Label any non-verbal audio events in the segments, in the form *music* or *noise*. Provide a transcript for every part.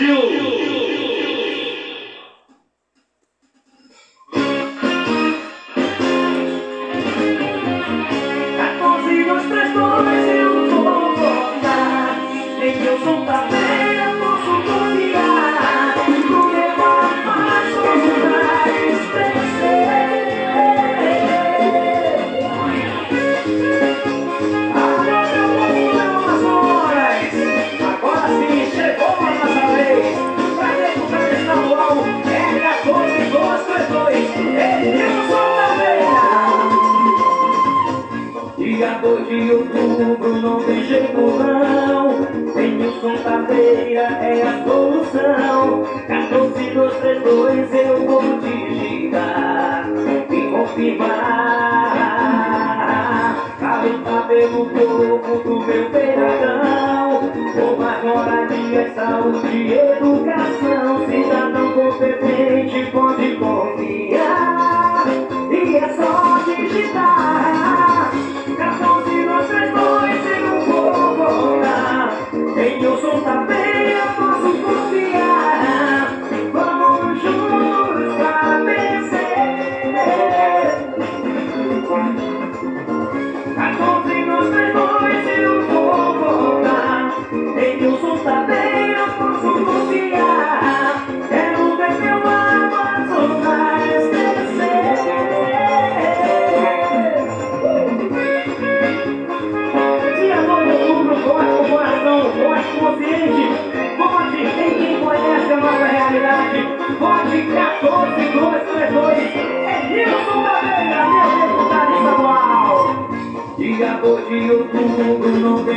Brasil!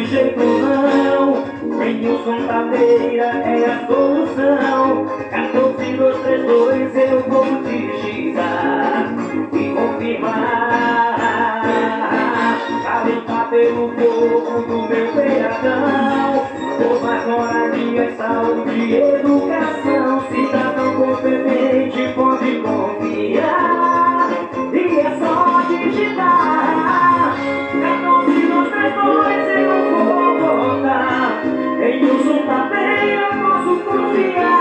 jeito não. Denilson Tadeira é a solução. 14, 2, 3, 2, eu vou te digitar e confirmar. Alentar pelo povo do meu peradão. Por mais moradia, saúde e educação. Cidadão competente pode confiar. incluso un papel con su confianza.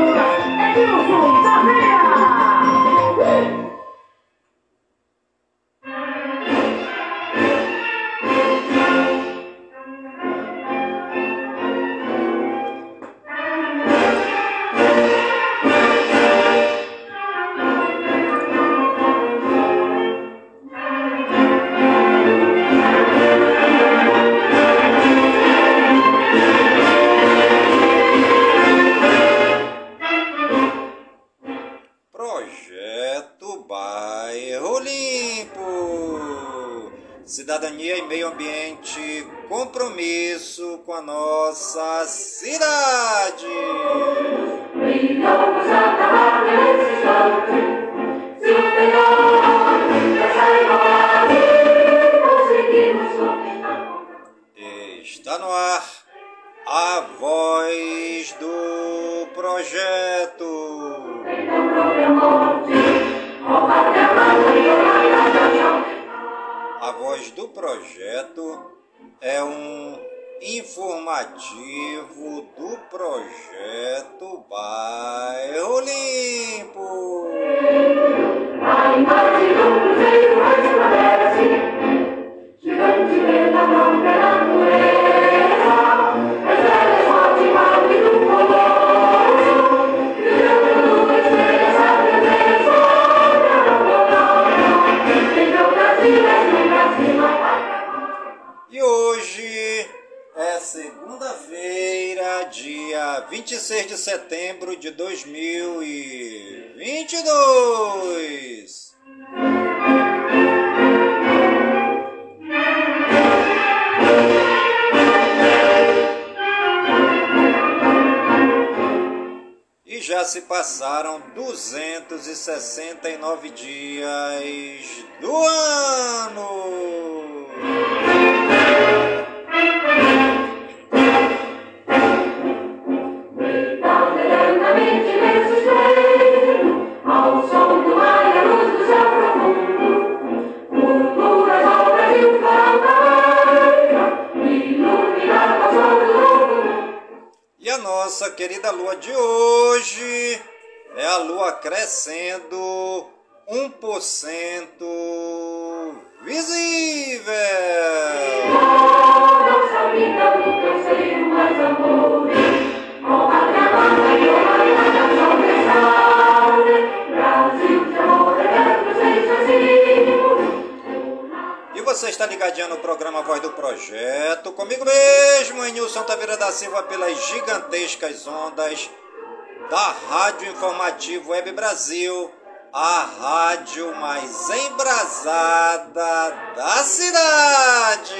Yeah. 26 de setembro de 2022. E já se passaram 269 dias do ano. Nossa querida lua de hoje é a lua crescendo 1% visível. Você está ligadinho no programa Voz do Projeto, comigo mesmo, em Nilson Taveira da Silva, pelas gigantescas ondas da Rádio Informativo Web Brasil, a rádio mais embrasada da cidade.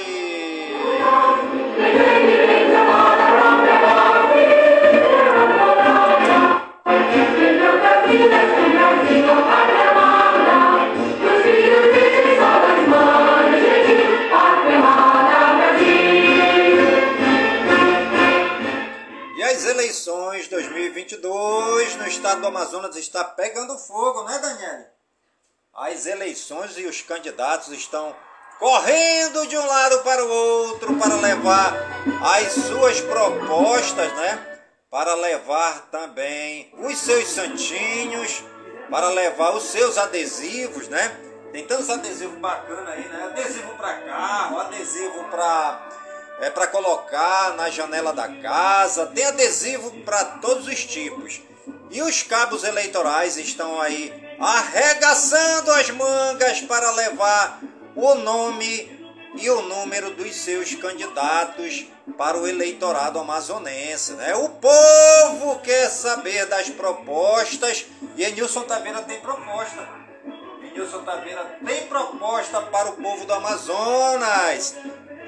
Amazonas está pegando fogo, né, Daniele? As eleições e os candidatos estão correndo de um lado para o outro para levar as suas propostas, né? Para levar também os seus santinhos, para levar os seus adesivos, né? Tem tantos adesivos bacanas aí, né? Adesivo para carro, adesivo para é para colocar na janela da casa, tem adesivo para todos os tipos. E os cabos eleitorais estão aí arregaçando as mangas para levar o nome e o número dos seus candidatos para o eleitorado amazonense. Né? O povo quer saber das propostas e Enilson Taveira tem proposta. Enilson Taveira tem proposta para o povo do Amazonas.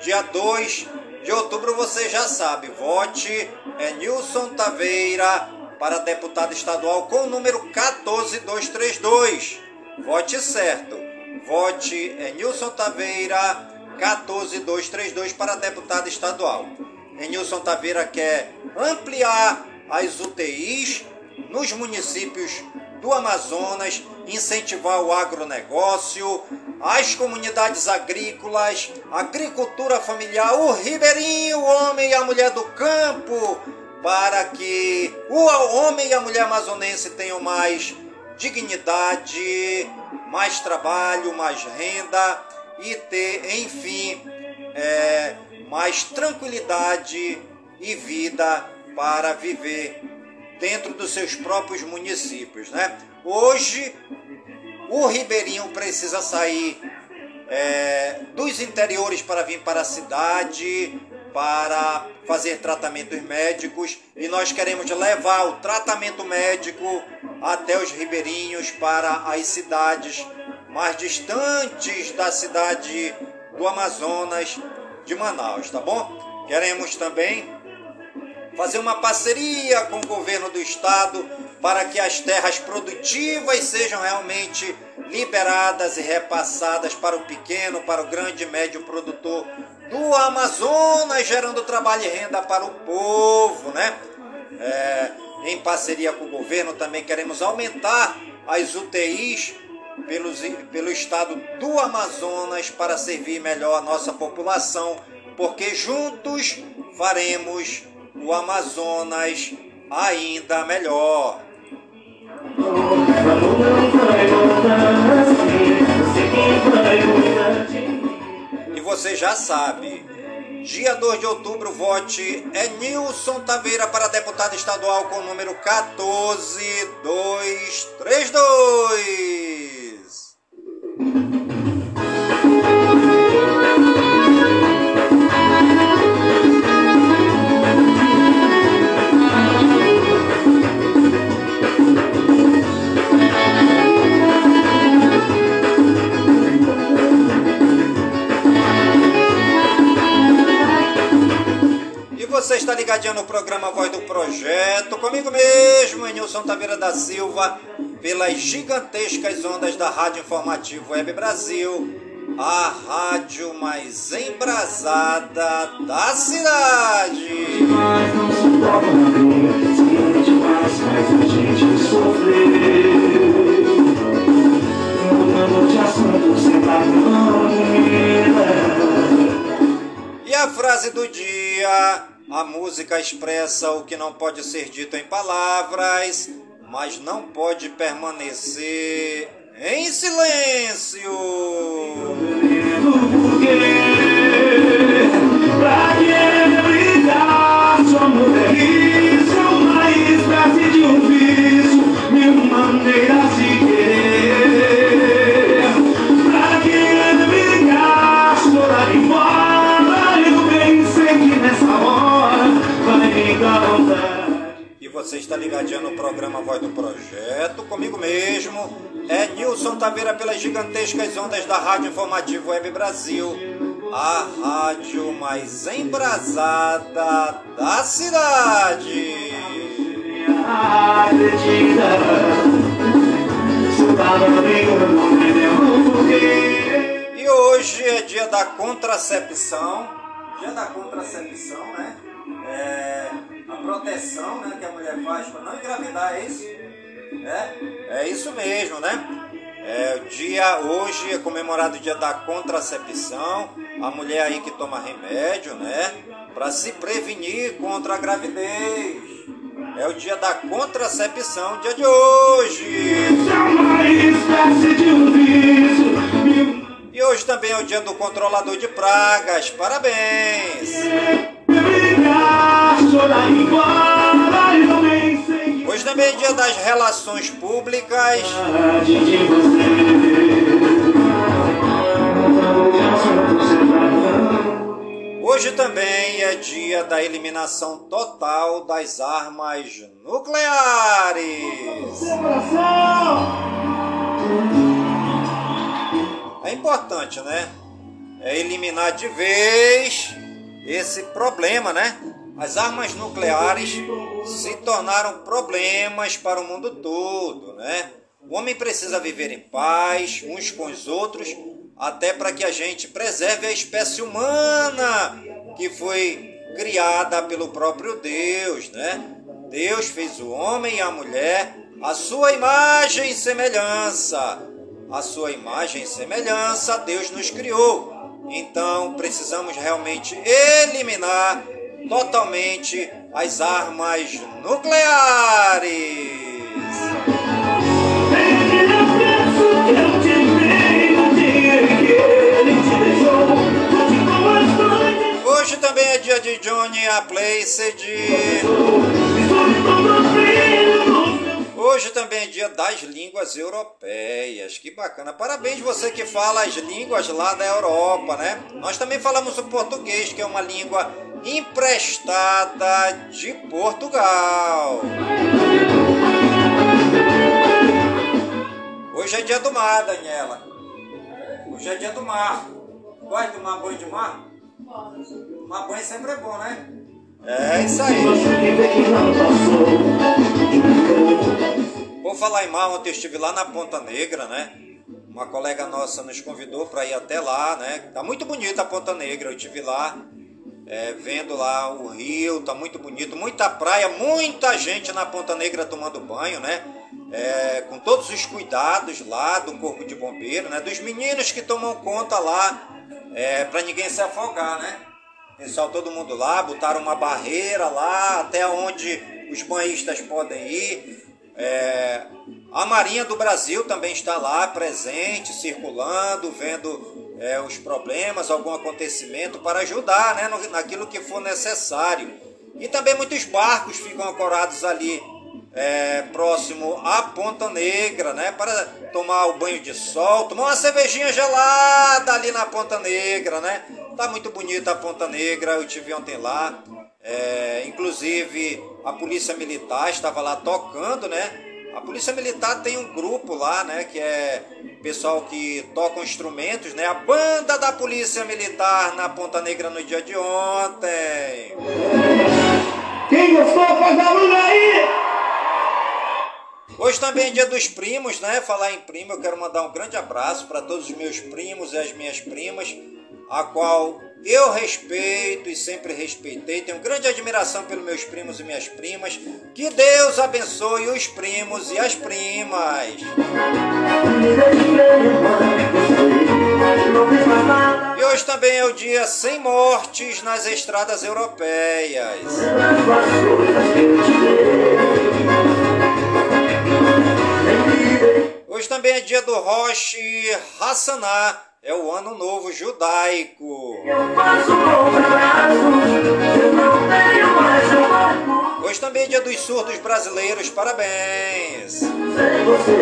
Dia 2 de outubro você já sabe, vote é Nilson Taveira para deputado estadual com o número 14232. Vote certo. Vote é Nilson Taveira 14232 para deputado estadual. Nilson Taveira quer ampliar as UTIs nos municípios do Amazonas, incentivar o agronegócio, as comunidades agrícolas, agricultura familiar, o ribeirinho, o homem e a mulher do campo, para que o homem e a mulher amazonense tenham mais dignidade, mais trabalho, mais renda e ter, enfim, é, mais tranquilidade e vida para viver dentro dos seus próprios municípios, né? Hoje o ribeirinho precisa sair é, dos interiores para vir para a cidade para fazer tratamentos médicos e nós queremos levar o tratamento médico até os ribeirinhos para as cidades mais distantes da cidade do Amazonas de Manaus, tá bom? Queremos também fazer uma parceria com o governo do estado para que as terras produtivas sejam realmente liberadas e repassadas para o pequeno, para o grande e médio produtor do Amazonas, gerando trabalho e renda para o povo, né? É, em parceria com o governo também queremos aumentar as UTIs pelos, pelo estado do Amazonas para servir melhor a nossa população, porque juntos faremos o Amazonas ainda melhor. Você já sabe, dia 2 de outubro, vote é Nilson Taveira para deputado estadual com o número 14232. No programa Voz do Projeto, comigo mesmo, Nilson Taveira da Silva, pelas gigantescas ondas da Rádio Informativo Web Brasil, a rádio mais embrasada da cidade. Não a gente. Mudando de assunto, tá E a frase do dia: a música expressa o que não pode ser dito em palavras, mas não pode permanecer em silêncio. Está ligadinho no programa Voz do Projeto, comigo mesmo. É Nilson Taveira pelas gigantescas ondas da Rádio Informativo Web Brasil, a rádio mais embrasada da cidade. E hoje é dia da contracepção, dia da contracepção, né? Proteção né, que a mulher faz para não engravidar, é isso? É, é isso mesmo, né? É, o dia hoje é comemorado o dia da contracepção. A mulher aí que toma remédio, né? Para se prevenir contra a gravidez. É o dia da contracepção, dia de hoje. E hoje também é o dia do controlador de pragas. Parabéns! Hoje também é dia das relações públicas. Hoje também é dia da eliminação total das armas nucleares. É importante, né? É eliminar de vez esse problema, né? As armas nucleares se tornaram problemas para o mundo todo, né? O homem precisa viver em paz uns com os outros, até para que a gente preserve a espécie humana que foi criada pelo próprio Deus, né? Deus fez o homem e a mulher a sua imagem e semelhança. A sua imagem e semelhança Deus nos criou. Então precisamos realmente eliminar totalmente as armas nucleares. Hoje também é dia de Johnny a Placed. estou todo frio nos meus Hoje também é dia das línguas europeias. Que bacana. Parabéns você que fala as línguas lá da Europa, né? Nós também falamos o português, que é uma língua emprestada de Portugal. Hoje é dia do mar, Daniela. Hoje é dia do mar. Gosta de tomar banho de mar? Tomar banho sempre é bom, né? É isso aí. Vou falar em mar, ontem eu estive lá na Ponta Negra, né? Uma colega nossa nos convidou para ir até lá, né? Tá muito bonita a Ponta Negra, eu estive lá, é, vendo lá o rio, tá muito bonito, muita praia, muita gente na Ponta Negra tomando banho, né? É, com todos os cuidados lá do corpo de bombeiro, né? Dos meninos que tomam conta lá, é, para ninguém se afogar, né? Pessoal, todo mundo lá, botaram uma barreira lá, até onde os banhistas podem ir. É, a Marinha do Brasil também está lá presente, circulando, vendo é, os problemas, algum acontecimento para ajudar né, no- naquilo que for necessário. E também muitos barcos ficam ancorados ali é, próximo à Ponta Negra, né, para tomar o banho de sol, tomar uma cervejinha gelada ali na Ponta Negra, né? Tá muito bonita a Ponta Negra, eu tive ontem lá. É, inclusive a polícia militar estava lá tocando, né? A Polícia Militar tem um grupo lá, né, que é pessoal que toca instrumentos, né? A banda da Polícia Militar na Ponta Negra no dia de ontem. Quem gostou, faz barulho aí! Hoje também é dia dos primos, né? Falar em primo, eu quero mandar um grande abraço para todos os meus primos e as minhas primas, a qual eu respeito e sempre respeitei. Tenho grande admiração pelos meus primos e minhas primas. Que Deus abençoe os primos e as primas. E hoje também é o dia sem mortes nas estradas europeias. Hoje também é dia do Rosh Hashanah, é o ano novo judaico. Eu passo com eu não tenho mais um barco. Hoje também é dia dos surdos brasileiros, parabéns. Sem você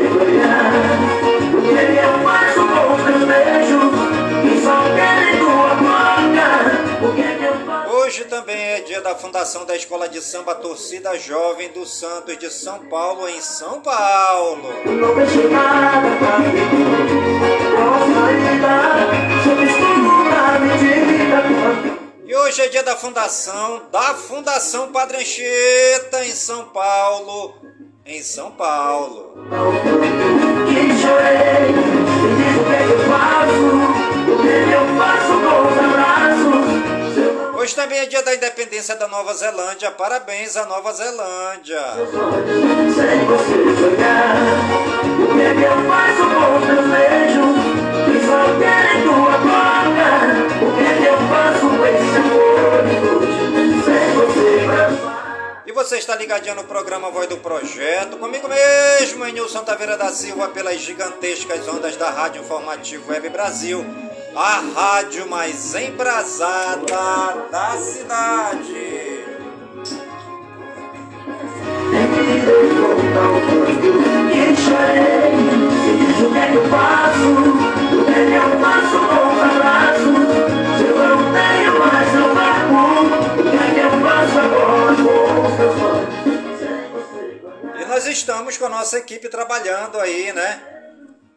ganhar, eu faço com os teus beijos? Que só querem tua boca. Hoje também é dia da fundação da Escola de Samba Torcida Jovem do Santos de São Paulo, em São Paulo. E hoje é dia da fundação da Fundação Padre Anchieta, em São Paulo. Em São Paulo. Hoje também é dia da independência da Nova Zelândia. Parabéns à Nova Zelândia. E você está ligadinho no programa Voz do Projeto, comigo mesmo, Nilson Taveira da Silva, pelas gigantescas ondas da Rádio Informativo Web Brasil, a rádio mais embrasada da cidade. E nós estamos com a nossa equipe trabalhando aí, né?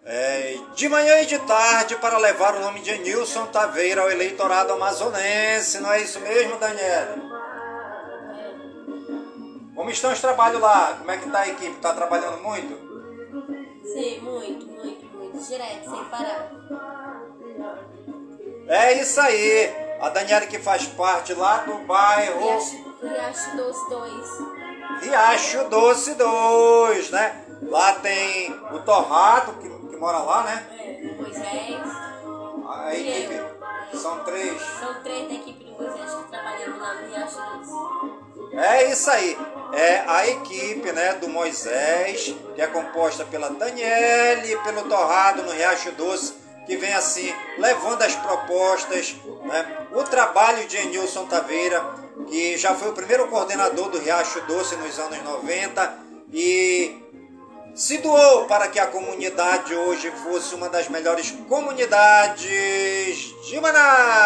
É, de manhã e de tarde para levar o nome de Nilson Taveira ao eleitorado amazonense, não é isso mesmo, Daniela? Como estão os trabalhos lá? Como é que tá a equipe? Tá trabalhando muito? Sim, muito, muito, muito. Direto, sem parar. É isso aí. A Daniela que faz parte lá do bairro Riacho, Riacho Doce 2. Riacho Doce 2, né? Lá tem o Torrado, que, que mora lá, né? É, Moisés. A equipe são três. São três da equipe do Moisés que trabalhamos lá no Riacho Doce. É isso aí. É a equipe né, do Moisés, que é composta pela Daniele e pelo Torrado no Riacho Doce, que vem assim levando as propostas, né, o trabalho de Enilson Taveira, que já foi o primeiro coordenador do Riacho Doce nos anos 90 e se doou para que a comunidade hoje fosse uma das melhores comunidades de Manaus.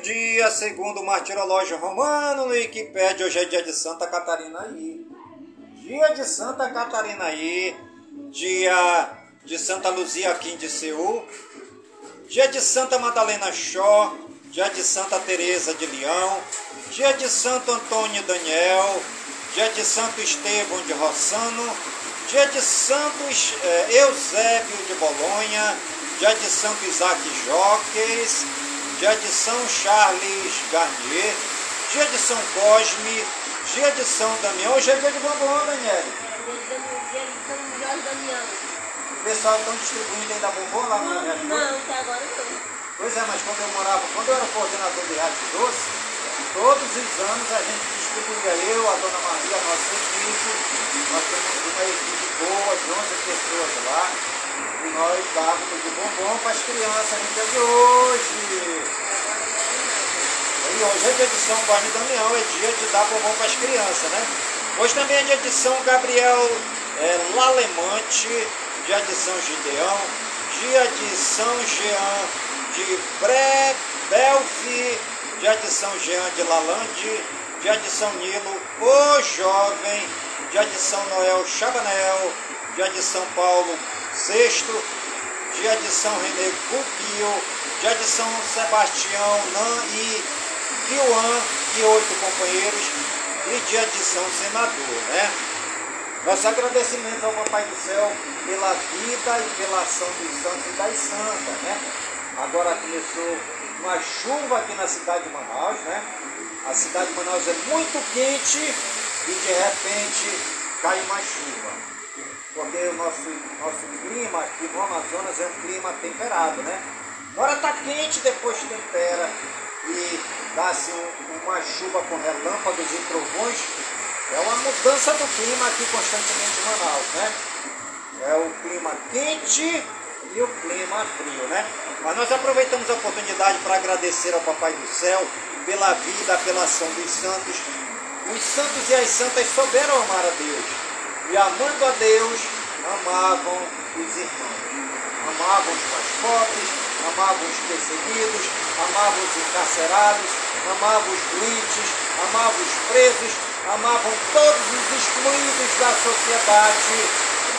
Dia, segundo o martirológio romano no Wikipédia, hoje é dia de Santa Catarina aí. Dia de Santa Catarina aí, dia de Santa Luzia Kim de Seul, dia de Santa Madalena Shaw, dia de Santa Teresa de Leão, dia de Santo Antônio Daniel, dia de Santo Estevão de Rossano, dia de Santo eh, Eusébio de Bolonha, dia de Santo Isaac Joques, dia de São Charles Garnier, dia de São Cosme, dia de São Damião. Hoje é dia de bombom, Damião. O pessoal estão distribuindo ainda bombom lá no Não, não, até agora não. Pois é, mas quando eu morava, quando eu era coordenador de Rádio Doce, todos os anos a gente distribuía, eu, a dona Maria, a nossa equipe, nós temos uma equipe boa, de 11 pessoas lá, nós dávamos de bombom para as crianças no dia de hoje. É que hoje é dia de São e Damião, é dia de dar bombom para as crianças, né? Hoje também é dia de São Gabriel é, Lalemante, dia de São Gideão, dia de São Jean de Bre Belfi, dia de São Jean de Lalande, dia de São Nilo, o Jovem, dia de São Noel Chabanel, dia de São Paulo VI, dia de São René Pupio, dia de São Sebastião Nan e Guiuan e oito companheiros, e dia de São Senador, né? Nosso agradecimento ao Papai do Céu pela vida e pela ação dos santos e das santas, né? Agora começou uma chuva aqui na cidade de Manaus, né? A cidade de Manaus é muito quente e de repente cai uma chuva. Porque o nosso, nosso clima aqui no Amazonas é um clima temperado, né? Na hora tá quente, depois tempera e dá assim um- uma chuva com relâmpagos e trovões. É uma mudança do clima aqui constantemente em Manaus, né? É o clima quente e o clima frio, né? Mas nós aproveitamos a oportunidade para agradecer ao Papai do Céu pela vida, pela ação dos santos. Os santos e as santas souberam amar a Deus. E amando a Deus, amavam os irmãos. Amavam os mais pobres, amavam os perseguidos, amavam os encarcerados, amavam os doentes, amavam os presos, amavam todos os excluídos da sociedade,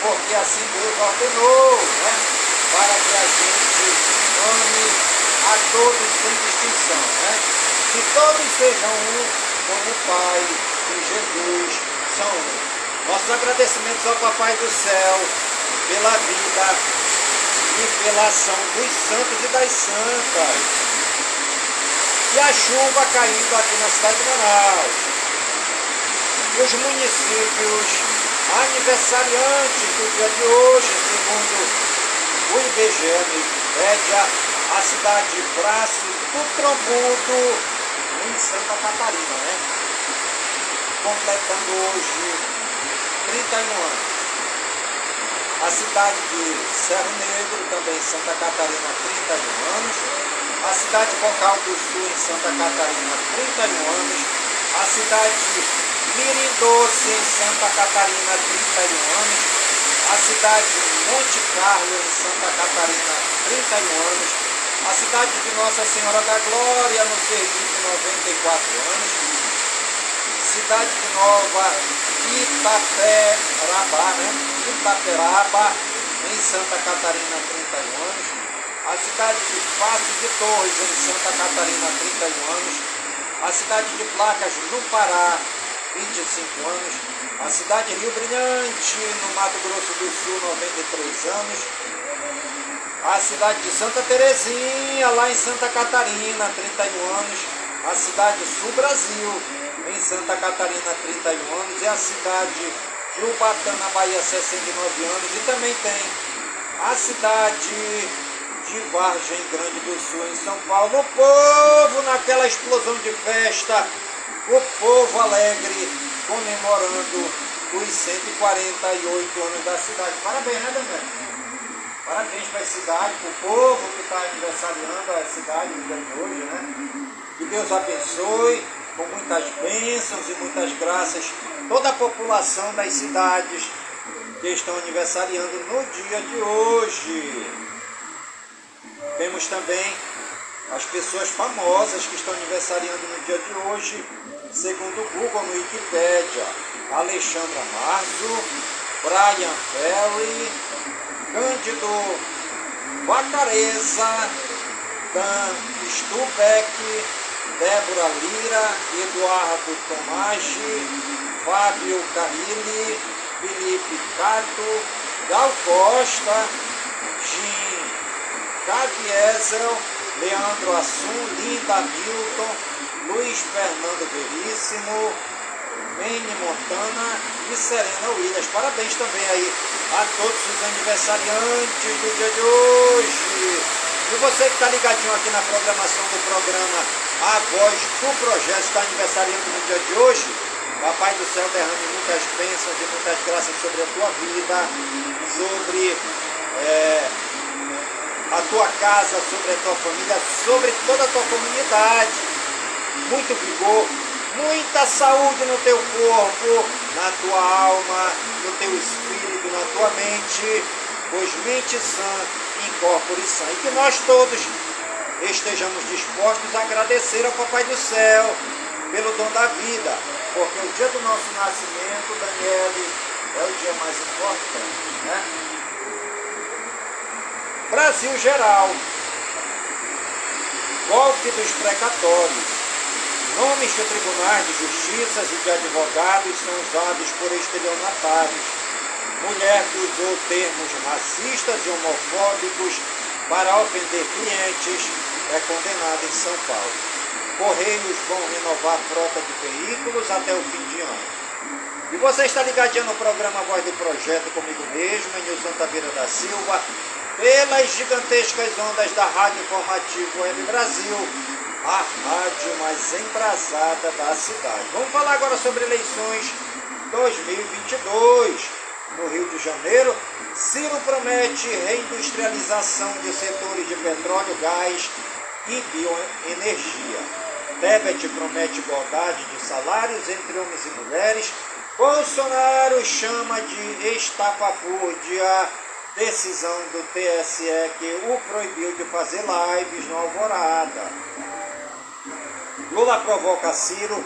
porque assim Deus ordenou, né? Para que a gente ame a todos sem distinção, né? Que todos sejam um, como o Pai e Jesus são um. Nossos agradecimentos ao Papai do Céu pela vida e pela ação dos santos e das santas. E a chuva caindo aqui na cidade de Manaus. Os municípios aniversariantes do dia de hoje, segundo o IBGE Wikipédia, a cidade de Braço do Trombudo, em Santa Catarina, né? Completando hoje 31 anos. A cidade de Cerro Negro, também em Santa Catarina, 31 anos. A cidade de Bocal do Sul, em Santa Catarina, 31 anos. A cidade de Doce, em Santa Catarina, 31 anos. A cidade de Monte Carlo, em Santa Catarina, 31 anos. A cidade de Nossa Senhora da Glória, no Sergipe, 94 anos. Cidade de Nova Itaperaba, né? Itaperaba, em Santa Catarina, 31 anos. A cidade de Passo de Torres, em Santa Catarina, 31 anos. A cidade de Placas, no Pará, 25 anos. A cidade de Rio Brilhante, no Mato Grosso do Sul, 93 anos. A cidade de Santa Terezinha, lá em Santa Catarina, 31 anos. A cidade de Sul Brasil, em Santa Catarina, 31 anos. E a cidade de Ubatã, na Bahia, 69 anos. E também tem a cidade de Vargem Grande do Sul, em São Paulo. O povo naquela explosão de festa, o povo alegre comemorando os 148 anos da cidade. Parabéns, né, Daniel? Parabéns para a cidade, para o povo que está aniversariando a cidade de hoje, né? Que Deus abençoe com muitas bênçãos e muitas graças toda a população das cidades que estão aniversariando no dia de hoje. Temos também as pessoas famosas que estão aniversariando no dia de hoje, segundo o Google no Wikipédia. Alexandra Marzo, Brian Ferry, Cândido Bacareza, Dan Stubeck, Débora Lira, Eduardo Tomagi, Fábio Carrilli, Felipe Cato, Gal Costa, Jim Caviesel, Leandro Assum, Linda Milton, Luiz Fernando Veríssimo, Mene Montana e Serena Williams. Parabéns também aí a todos os aniversariantes do dia de hoje. E você que está ligadinho aqui na programação do programa A Voz do Projeto está aniversariando no dia de hoje. Papai do céu derrame muitas bênçãos e muitas graças sobre a tua vida, sobre é, a tua casa, sobre a tua família, sobre toda a tua comunidade. muito vigor, muita saúde no teu corpo, na tua alma, no teu espírito, na tua mente, pois mente sã sã. E que nós todos estejamos dispostos a agradecer ao Papai do Céu pelo dom da vida, porque o dia do nosso nascimento, Daniele, é o dia mais importante, né? Brasil geral, golpe dos precatórios. Nomes de tribunais de justiça e de advogados são usados por estelionatários. Mulher que usou termos racistas e homofóbicos para ofender clientes é condenada em São Paulo. Correios vão renovar a frota de veículos até o fim de ano. E você está ligadinho no programa Voz do Projeto comigo mesmo, Nilson Taveira da Silva, pelas gigantescas ondas da Rádio Informativo Web Brasil, a rádio mais embrasada da cidade. Vamos falar agora sobre eleições 2022. No Rio de Janeiro, Ciro promete reindustrialização de setores de petróleo, gás e bioenergia. Tebet promete igualdade de salários entre homens e mulheres. Bolsonaro chama de estapafúrdia decisão do TSE que o proibiu de fazer lives no Alvorada. Lula provoca Ciro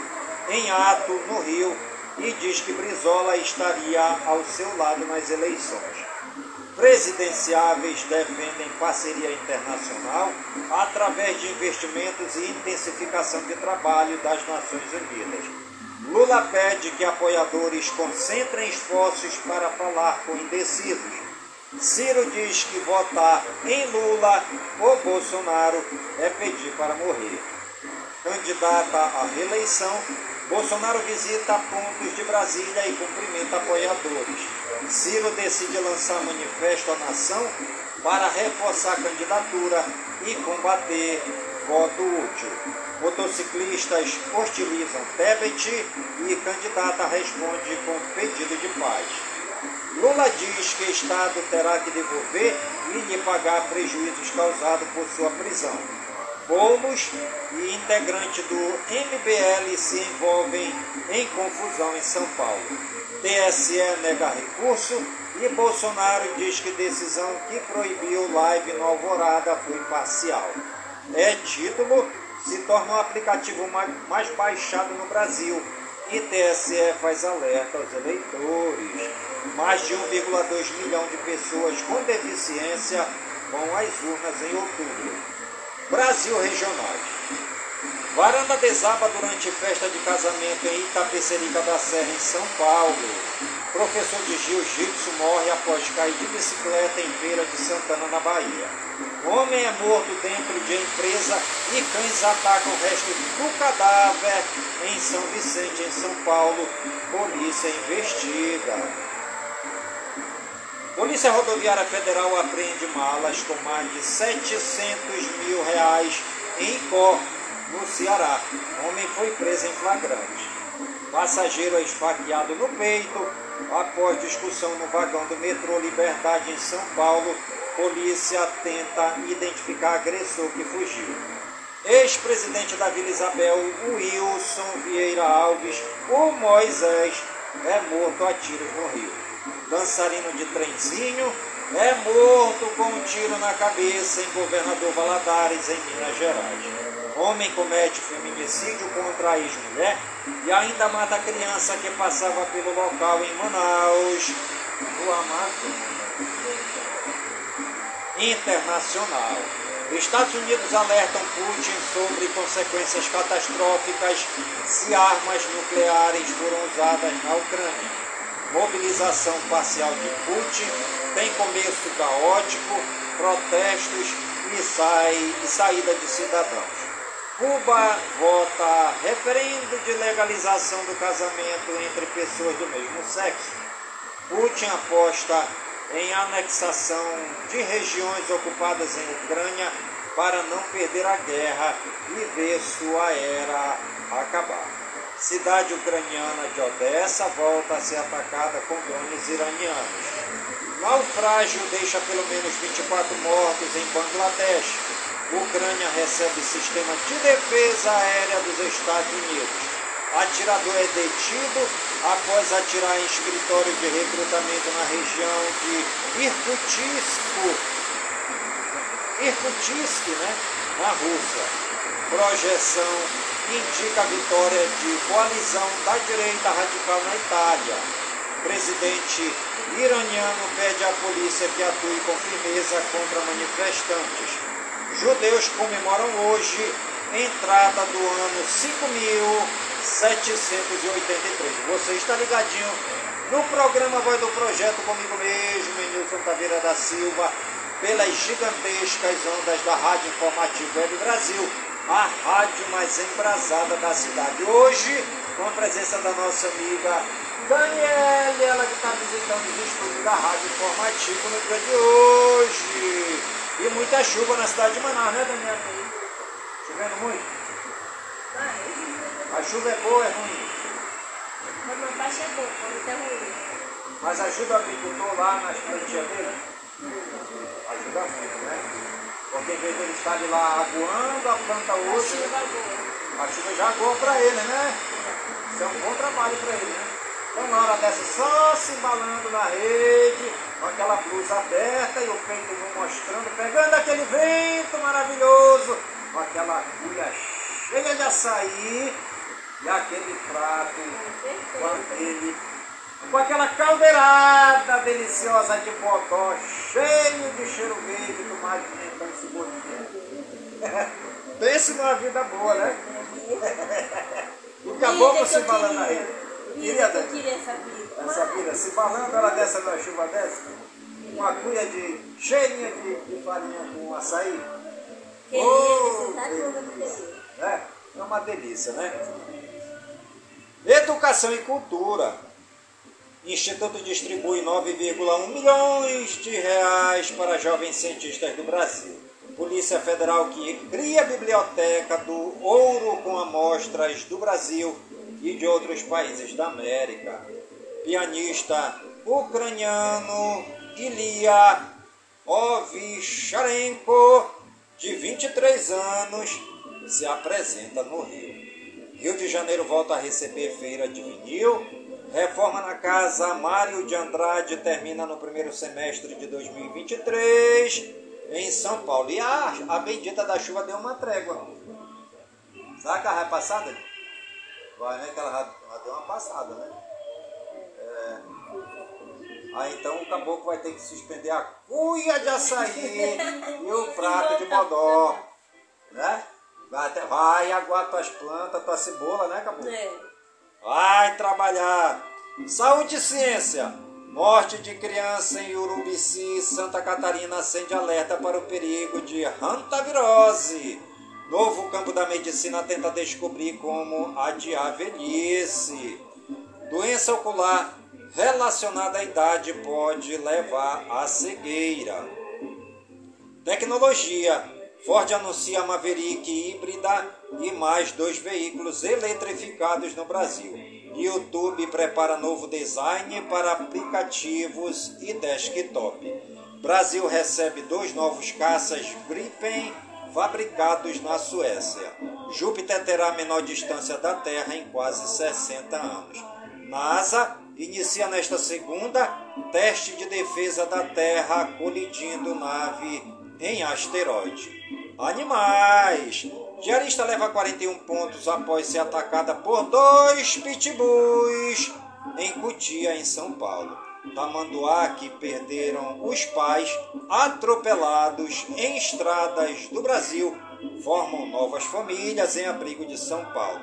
em ato no Rio e diz que Brizola estaria ao seu lado nas eleições. Presidenciáveis defendem parceria internacional através de investimentos e intensificação de trabalho das Nações Unidas. Lula pede que apoiadores concentrem esforços para falar com indecisos. Ciro diz que votar em Lula ou Bolsonaro é pedir para morrer. Candidata à reeleição, Bolsonaro visita pontos de Brasília e cumprimenta apoiadores. Ciro decide lançar manifesto à nação para reforçar a candidatura e combater voto útil. Motociclistas hostilizam Tebet e candidata responde com pedido de paz. Lula diz que Estado terá que devolver e lhe pagar prejuízos causados por sua prisão. Boulos e integrante do MBL se envolvem em confusão em São Paulo. TSE nega recurso e Bolsonaro diz que decisão que proibiu live no Alvorada foi parcial. É título, se torna o aplicativo mais baixado no Brasil e TSE faz alerta aos eleitores. Mais de 1,2 milhão de pessoas com deficiência vão às urnas em outubro. Brasil Regionais. Varanda desaba durante festa de casamento em Itapecerica da Serra, em São Paulo. Professor de jiu-jitsu morre após cair de bicicleta em Feira de Santana, na Bahia. Homem é morto dentro de empresa e cães atacam o resto do cadáver em São Vicente, em São Paulo. Polícia investiga. Polícia Rodoviária Federal apreende malas com mais de 700 mil reais em Icó, no Ceará. Homem foi preso em flagrante. Passageiro é esfaqueado no peito após discussão no vagão do metrô Liberdade em São Paulo. Polícia tenta identificar agressor que fugiu. Ex-presidente da Vila Isabel, Wilson Vieira Alves, o Moisés, é morto a tiros no Rio dançarino de trenzinho, é morto com um tiro na cabeça em Governador Valadares, em Minas Gerais. Homem comete feminicídio contra ex-mulher e ainda mata criança que passava pelo local em Manaus. Internacional. Estados Unidos alertam Putin sobre consequências catastróficas se armas nucleares foram usadas na Ucrânia mobilização parcial de Putin, tem começo caótico, protestos e, sai, e saída de cidadãos. Cuba vota referendo de legalização do casamento entre pessoas do mesmo sexo. Putin aposta em anexação de regiões ocupadas em Ucrânia para não perder a guerra e ver sua era acabar. Cidade ucraniana de Odessa volta a ser atacada com drones iranianos. Naufrágio deixa pelo menos 24 mortos em Bangladesh. Ucrânia recebe sistema de defesa aérea dos Estados Unidos. Atirador é detido após atirar em escritório de recrutamento na região de Irkutsk, Irkutsk, né? Na Rússia. Projeção indica a vitória de coalizão da direita radical na Itália. Presidente iraniano pede à polícia que atue com firmeza contra manifestantes. Judeus comemoram hoje entrada do ano 5783. Você está ligadinho no programa Voz do Projeto comigo mesmo, Nilson Taveira da Silva, pelas gigantescas ondas da Rádio Informativo Web Brasil, a rádio mais embrasada da cidade. Hoje, com a presença da nossa amiga Daniele, ela que está visitando os estúdios da Rádio Informativo no dia de hoje. E muita chuva na cidade de Manaus, né, Daniele? Chovendo muito? A chuva é boa, é ruim. Quando meu pai chegou, quando é ruim. Mas ajuda o agricultor lá nas plantinhas dele? Ajuda muito, né? Porque em vez dele estar de lá aguando a planta hoje, a chuva já aguou para ele, né? Isso é um bom trabalho para ele, né? Então na hora dessa, só se embalando na rede, com aquela blusa aberta e o peito nu mostrando, pegando aquele vento maravilhoso, com aquela agulha cheia de açaí e aquele prato com aquele com aquela caldeirada deliciosa de bodó, cheio de cheiro verde, tomate, pimentão e cebolinha. *laughs* Pense numa vida boa, né? *laughs* O caboclo se balando rede. Queria Queria, que eu queria essa vida. Essa vida se balando, ela dessa na chuva dessa, uma cuia de cheinha de, de farinha com açaí. Queria Oh, delícia. né? É uma delícia, né? Educação e Cultura. Instituto distribui 9,1 milhões de reais para jovens cientistas do Brasil. Polícia Federal que cria a biblioteca do ouro com amostras do Brasil e de outros países da América. Pianista ucraniano Ilya Ovcharenko, de 23 anos, se apresenta no Rio. Rio de Janeiro volta a receber feira de vinil. Reforma na casa Mário de Andrade termina no primeiro semestre de 2023 em São Paulo. E a, a bendita da chuva deu uma trégua. Será que ela vai passar? Dani? Vai, né? Que ela já, deu uma passada, né? É. Aí então o caboclo vai ter que suspender a cuia de açaí e o prato de bodó. Né? Vai, até, vai aguar tuas plantas, tua cebola, né, caboclo? É. Vai trabalhar. Saúde e ciência. Morte de criança em Urubici, Santa Catarina acende alerta para o perigo de hantavirose. Novo campo da medicina tenta descobrir como adiar velhice. Doença ocular relacionada à idade pode levar à cegueira. Tecnologia. Ford anuncia a Maverick híbrida e mais dois veículos eletrificados no Brasil. YouTube prepara novo design para aplicativos e desktop. Brasil recebe dois novos caças Gripen fabricados na Suécia. Júpiter terá a menor distância da Terra em quase 60 anos. NASA inicia nesta segunda teste de defesa da Terra colidindo nave em asteroide. Animais! Diarista leva 41 pontos após ser atacada por dois pitbulls em Cutia, em São Paulo. Tamanduá que perderam os pais atropelados em estradas do Brasil formam novas famílias em abrigo de São Paulo.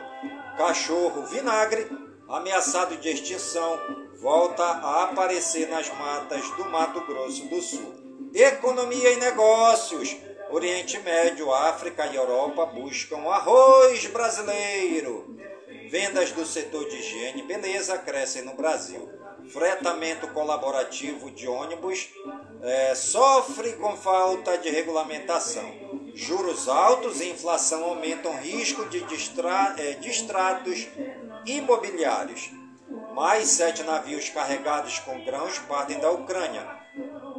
Cachorro vinagre, ameaçado de extinção, volta a aparecer nas matas do Mato Grosso do Sul. Economia e negócios. Oriente Médio, África e Europa buscam arroz brasileiro. Vendas do setor de higiene e beleza crescem no Brasil. Fretamento colaborativo de ônibus eh, sofre com falta de regulamentação. Juros altos e inflação aumentam risco de distra, eh, distratos imobiliários. Mais sete navios carregados com grãos partem da Ucrânia.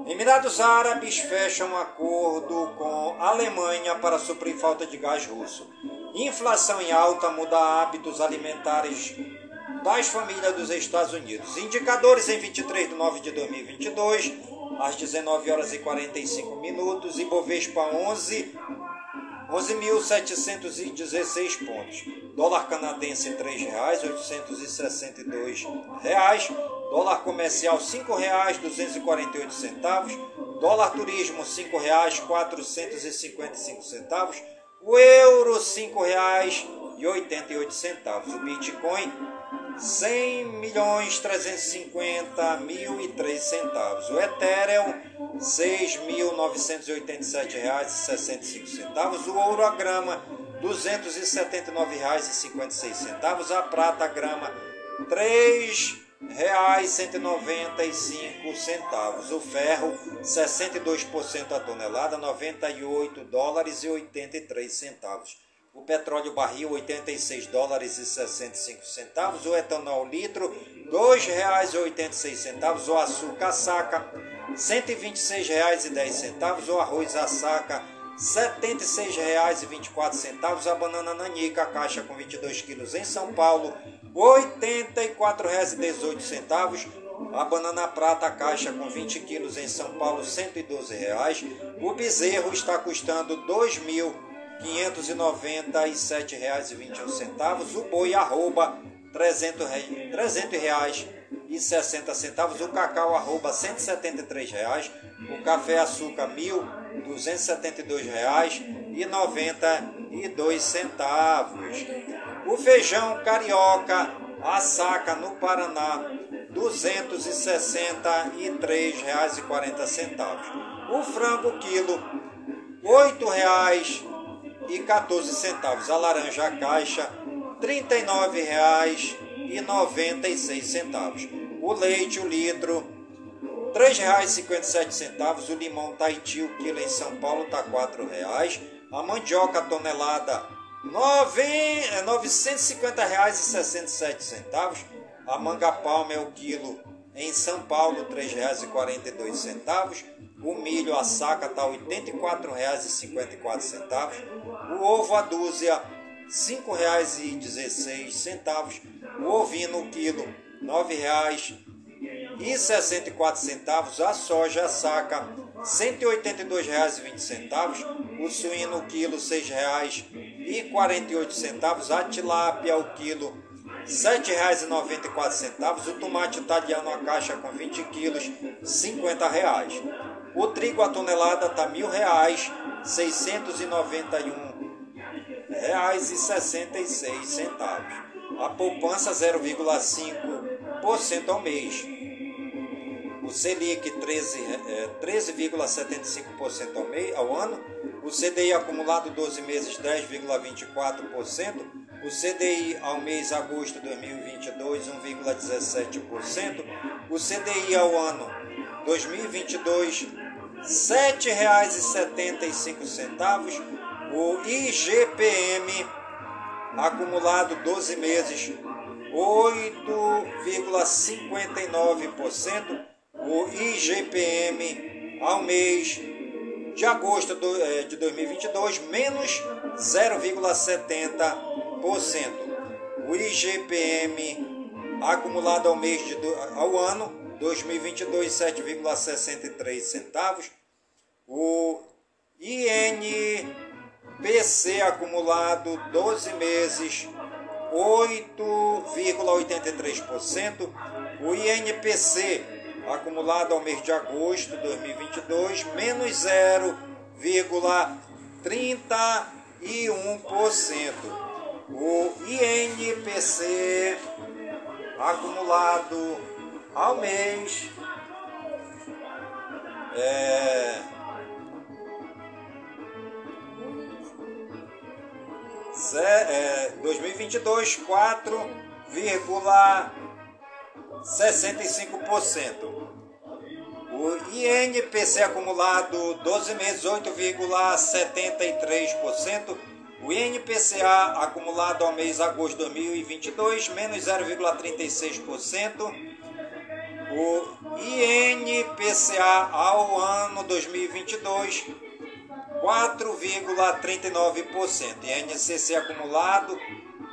Emirados Árabes fecham um acordo com Alemanha para suprir falta de gás russo. Inflação em alta muda hábitos alimentares das famílias dos Estados Unidos. Indicadores em 23 de 9 de 2022, às 19 horas e 45 minutos, Ibovespa 11 11.716 pontos. Dólar canadense 3,862 reais. Dólar comercial R$ 5,248. Dólar turismo R$ 5,455. O euro R$ 5,88. O Bitcoin 100 milhões 350 mil e três centavos. O Ethereum, 6.987 reais e 65 centavos. O ouro a grama, 279 reais e 56 centavos. A prata a grama, 3 reais 195 centavos. O ferro, 62% a tonelada, 98 dólares e 83 centavos o petróleo barril 86 dólares e 65 centavos, o etanol litro R$ 2,86 centavos, o açúcar saca R$ 126,10 o arroz a saca R$ 76,24 a banana nanica a caixa com 22 quilos em São Paulo R$ 84,18 a banana prata a caixa com 20 quilos em São Paulo 112 reais. O bezerro está custando R$ 2.000 R$ 597,21. O boi arroba R$ 300, re- 300 reais e 60 centavos. O cacau arroba 173 reais. O café açúcar 1.272 reais e 92 centavos. O feijão carioca a saca no Paraná 263 reais e 40 centavos. O frango quilo 8 reais e 14 centavos. A laranja a caixa R$ 39,96 centavos. O leite o litro R$ 3,57. O limão Tahiti o quilo em São Paulo está R$ 4,00. A mandioca a tonelada R$ 950,67. A manga palma é o quilo em São Paulo R$ 3,42. O milho a saca está R$ 84,54. O ovo a dúzia R$ 5,16. O ovino o quilo R$ 9,64. A soja a saca R$ 182,20. O suíno o quilo R$ 6,48. A tilápia o quilo R$ 7,94. O tomate italiano a caixa com 20 quilos 50 reais. O trigo a tonelada está sessenta e seis centavos. A poupança 0,5% ao mês. O Selic 13, é, 13,75% ao, ao ano. O CDI acumulado 12 meses 10,24%. O CDI ao mês agosto 2022 1,17%. O CDI ao ano 2022 R$ 7,75. O IGPM acumulado 12 meses 8,59%. O IGPM ao mês de agosto eh, de 2022 menos 0,70%. O IGPM acumulado ao mês de, ao ano 2022 7,63 centavos. O INPC acumulado 12 meses 8,83%. O INPC acumulado ao mês de agosto 2022 menos 0,31%. O INPC acumulado ao mês é, é, 2022 4,65%. O INPC acumulado 12 meses 8,73%. O INPCA acumulado ao mês de agosto de 2022, menos 0,36%. O INPCA ao ano 2022, 4,39%. INCC acumulado,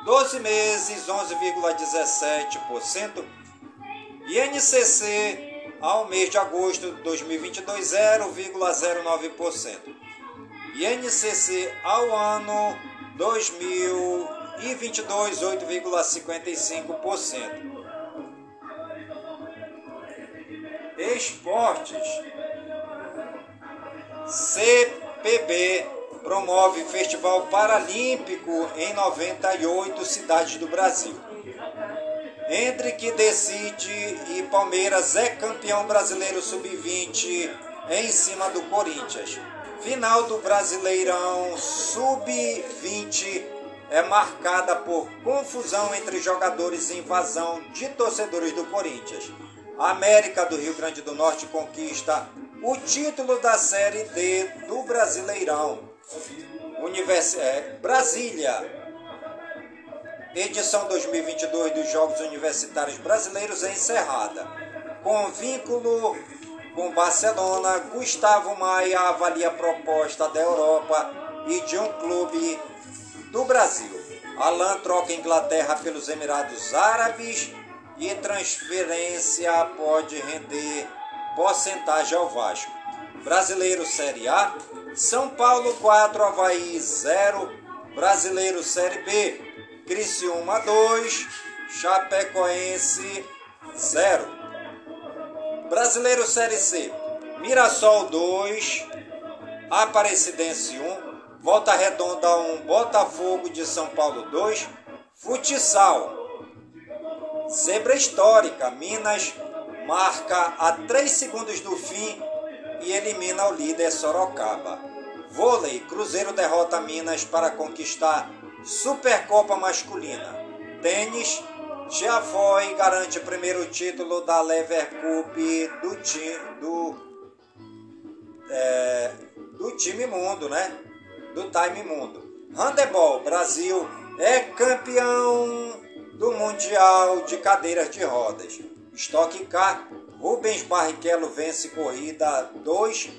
12 meses, 11,17%. INCC ao mês de agosto de 2022, 0,09%. INCC ao ano 2022, 8,55%. Esportes. CPB promove Festival Paralímpico em 98 cidades do Brasil. Entre que decide e Palmeiras é campeão brasileiro sub-20 em cima do Corinthians. Final do Brasileirão Sub-20 é marcada por confusão entre jogadores e invasão de torcedores do Corinthians. A América do Rio Grande do Norte conquista o título da Série D do Brasileirão. Univers... É, Brasília. Edição 2022 dos Jogos Universitários Brasileiros é encerrada. Com vínculo com Barcelona, Gustavo Maia avalia a proposta da Europa e de um clube do Brasil. Alain troca Inglaterra pelos Emirados Árabes e transferência pode render porcentagem ao Vasco. Brasileiro Série A, São Paulo 4, Havaí 0, Brasileiro Série B, Criciúma 2, Chapecoense 0. Brasileiro Série C, Mirassol 2, Aparecidense 1, Volta Redonda 1, Botafogo de São Paulo 2, Futsal. Zebra histórica, Minas marca a 3 segundos do fim e elimina o líder Sorocaba. Vôlei, Cruzeiro derrota Minas para conquistar Supercopa Masculina. Tênis, Giafoi garante o primeiro título da Lever Cup do, do, é, do time mundo, né? Do time mundo. Handebol, Brasil é campeão do Mundial de Cadeiras de Rodas. Stock Car, Rubens Barrichello vence corrida 2,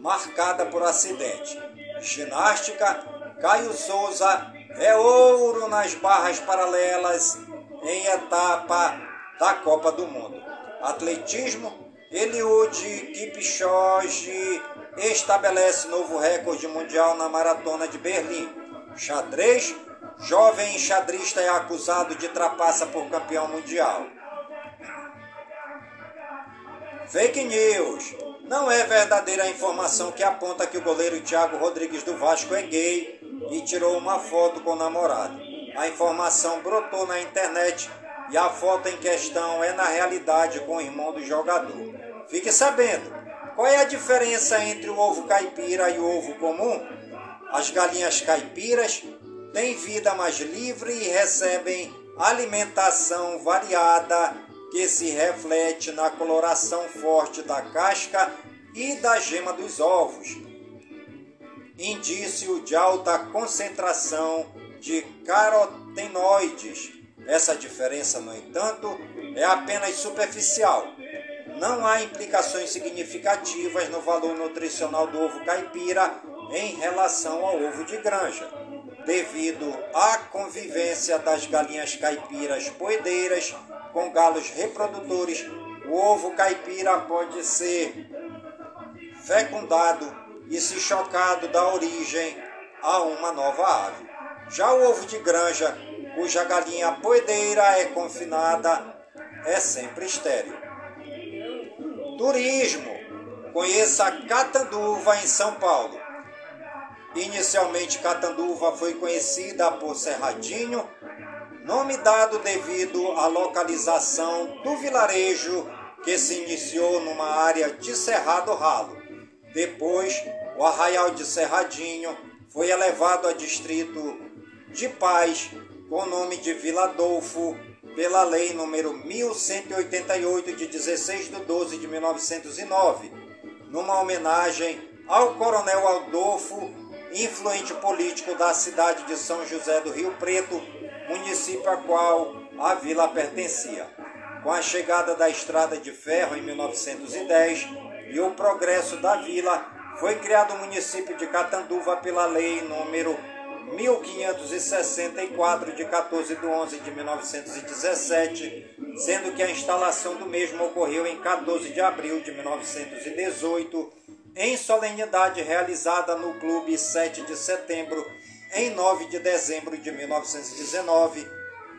marcada por acidente. Ginástica, Caio Souza é ouro nas barras paralelas em etapa da Copa do Mundo. Atletismo, Eliud Kipchoge estabelece novo recorde mundial na maratona de Berlim. Xadrez, jovem xadrista é acusado de trapaça por campeão mundial. Fake news. Não é verdadeira a informação que aponta que o goleiro Thiago Rodrigues do Vasco é gay e tirou uma foto com o namorado. A informação brotou na internet e a foto em questão é na realidade com o irmão do jogador. Fique sabendo, qual é a diferença entre o ovo caipira e o ovo comum? As galinhas caipiras têm vida mais livre e recebem alimentação variada que se reflete na coloração forte da casca e da gema dos ovos. Indício de alta concentração de carotenoides. Essa diferença, no entanto, é apenas superficial. Não há implicações significativas no valor nutricional do ovo caipira em relação ao ovo de granja, devido à convivência das galinhas caipiras poedeiras com galos reprodutores. O ovo caipira pode ser fecundado e se chocado da origem a uma nova ave. Já o ovo de granja, cuja galinha poedeira é confinada, é sempre estéril. Turismo. Conheça Catanduva em São Paulo. Inicialmente, Catanduva foi conhecida por Cerradinho, nome dado devido à localização do vilarejo que se iniciou numa área de Cerrado Ralo. Depois, o arraial de Cerradinho foi elevado a distrito de paz com o nome de Vila Adolfo pela lei número 1188 de 16 de 12 de 1909, numa homenagem ao coronel Adolfo influente político da cidade de São José do Rio Preto, município a qual a vila pertencia. Com a chegada da estrada de ferro em 1910 e o progresso da vila, foi criado o município de Catanduva pela lei número 1564 de 14 de 11 de 1917, sendo que a instalação do mesmo ocorreu em 14 de abril de 1918, em solenidade realizada no Clube 7 de Setembro, em 9 de dezembro de 1919,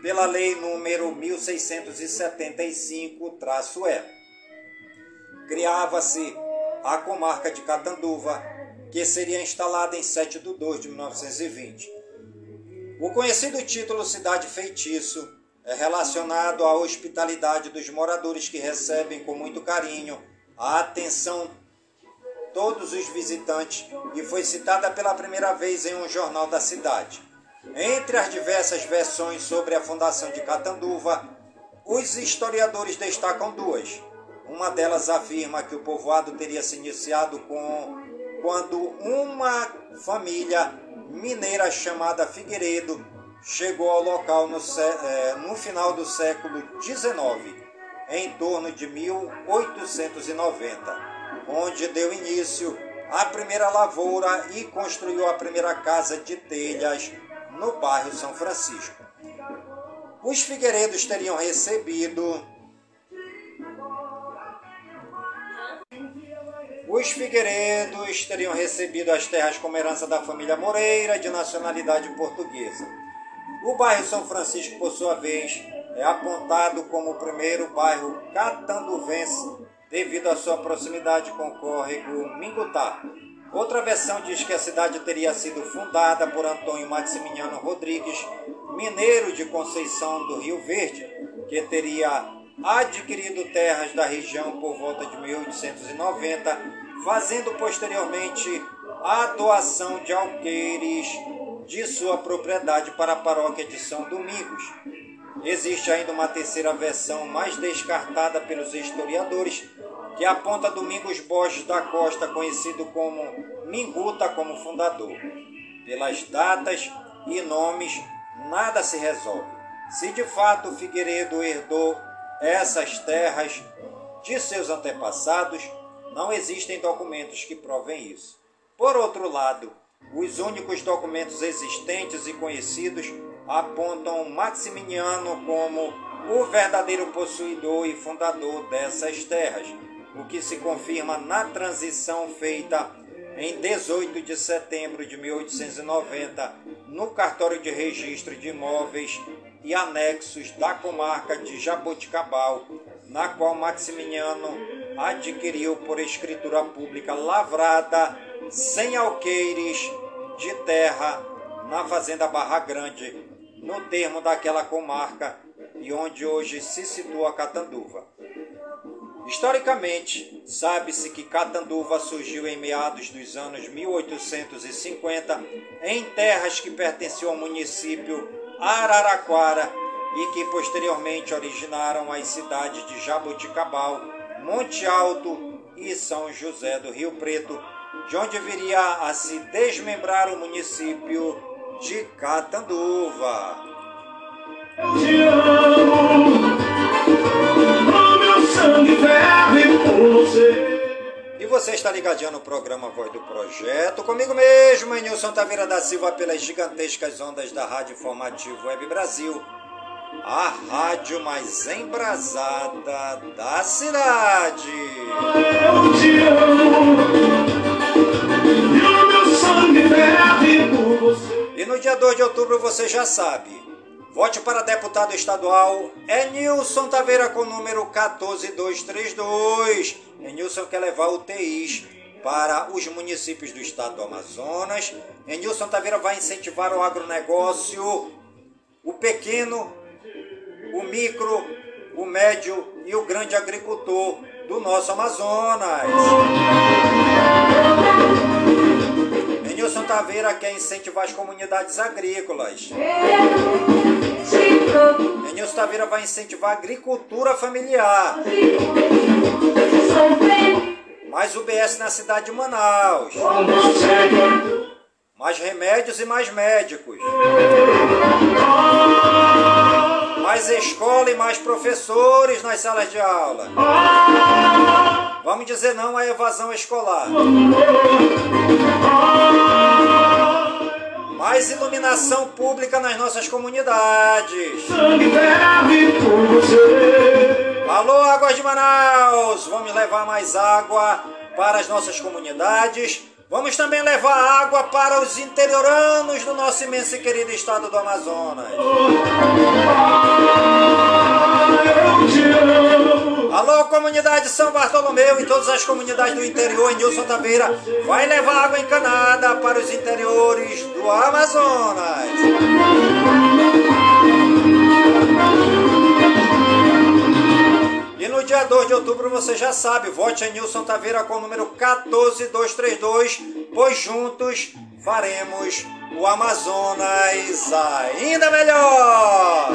pela lei número 1675-E. Criava-se a comarca de Catanduva, que seria instalada em 7 de 2 de 1920. O conhecido título Cidade Feitiço é relacionado à hospitalidade dos moradores que recebem com muito carinho a atenção todos os visitantes e foi citada pela primeira vez em um jornal da cidade. Entre as diversas versões sobre a fundação de Catanduva, os historiadores destacam duas. Uma delas afirma que o povoado teria se iniciado com quando uma família mineira chamada Figueiredo chegou ao local no, eh, no final do século XIX, em torno de 1890, onde deu início à primeira lavoura e construiu a primeira casa de telhas no bairro São Francisco. Os Figueiredos teriam recebido Os Figueiredos teriam recebido as terras como herança da família Moreira, de nacionalidade portuguesa. O bairro São Francisco, por sua vez, é apontado como o primeiro bairro catanduvense devido à sua proximidade com o córrego Mingutá. Outra versão diz que a cidade teria sido fundada por Antônio Maximiliano Rodrigues, mineiro de Conceição do Rio Verde, que teria adquirido terras da região por volta de 1890, fazendo posteriormente a doação de alqueires de sua propriedade para a paróquia de São Domingos. Existe ainda uma terceira versão mais descartada pelos historiadores, que aponta Domingos Borges da Costa, conhecido como Minguta, como fundador. Pelas datas e nomes, nada se resolve. Se de fato Figueiredo herdou essas terras de seus antepassados, não existem documentos que provem isso. Por outro lado, os únicos documentos existentes e conhecidos apontam Maximiano como o verdadeiro possuidor e fundador dessas terras, o que se confirma na transição feita em 18 de setembro de 1890 no cartório de registro de imóveis e anexos da comarca de Jaboticabal, na qual Maximiano adquiriu por escritura pública lavrada sem alqueires de terra na fazenda Barra Grande, no termo daquela comarca e onde hoje se situa Catanduva. Historicamente, sabe-se que Catanduva surgiu em meados dos anos 1850 em terras que pertenciam ao município Araraquara e que posteriormente originaram as cidades de Jaboticabal, Monte Alto e São José do Rio Preto, de onde viria a se desmembrar o município de Catanduva. Eu te amo, meu sangue ferve por você. Você está ligadinho no programa Voz do Projeto, comigo mesmo, Nilson Taveira da Silva, pelas gigantescas ondas da Rádio Informativo Web Brasil, a rádio mais embrasada da cidade. Eu te amo, e o meu sangue ferve por você. E no dia 2 de outubro você já sabe. Vote para deputado estadual é Nilson Taveira com o número 14232. E Nilson quer levar UTIs para os municípios do estado do Amazonas. E Nilson Taveira vai incentivar o agronegócio, o pequeno, o micro, o médio e o grande agricultor do nosso Amazonas. Nilson Taveira quer incentivar as comunidades agrícolas. Nilson Taveira vai incentivar a agricultura familiar. Mais UBS na cidade de Manaus. mais remédios e mais médicos. Mais escola e mais professores nas salas de aula. Vamos dizer não à evasão escolar. Mais iluminação pública nas nossas comunidades. Sangue ferve por você. Alô, Águas de Manaus! Vamos levar mais água para as nossas comunidades. Vamos também levar água para os interioranos do nosso imenso e querido estado do Amazonas. Alô, comunidade São Bartolomeu e todas as comunidades do interior em Nilson Taveira. Vai levar água encanada para os interiores do Amazonas. Dia 2 de outubro você já sabe, vote em Nilson Taveira com o número 14232, pois juntos faremos o Amazonas ainda melhor.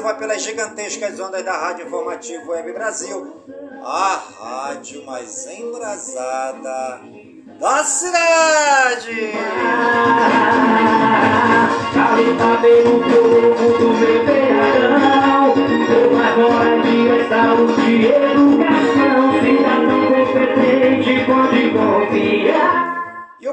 Silva, pelas gigantescas ondas da Rádio Informativo Web Brasil, a rádio mais embrasada da cidade. Saúde e educação Cidadão competente pode confiar E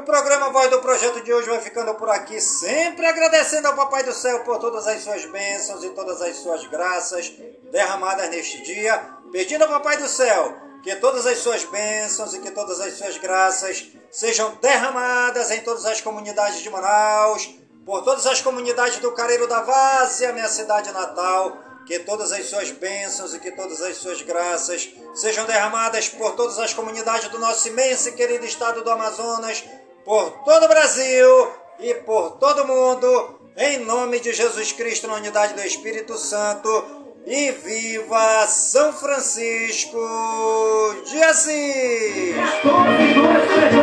programa Voz do Projeto de hoje vai ficando por aqui, sempre agradecendo ao Papai do Céu por todas as suas bênçãos e todas as suas graças derramadas neste dia, pedindo ao Papai do Céu que todas as suas bênçãos e que todas as suas graças sejam derramadas em todas as comunidades de Manaus, por todas as comunidades do Careiro da Várzea, minha cidade natal, que todas as suas bênçãos e que todas as suas graças sejam derramadas por todas as comunidades do nosso imenso e querido estado do Amazonas, por todo o Brasil e por todo o mundo, em nome de Jesus Cristo, na unidade do Espírito Santo. E viva São Francisco de Assis! 12, 2, 3,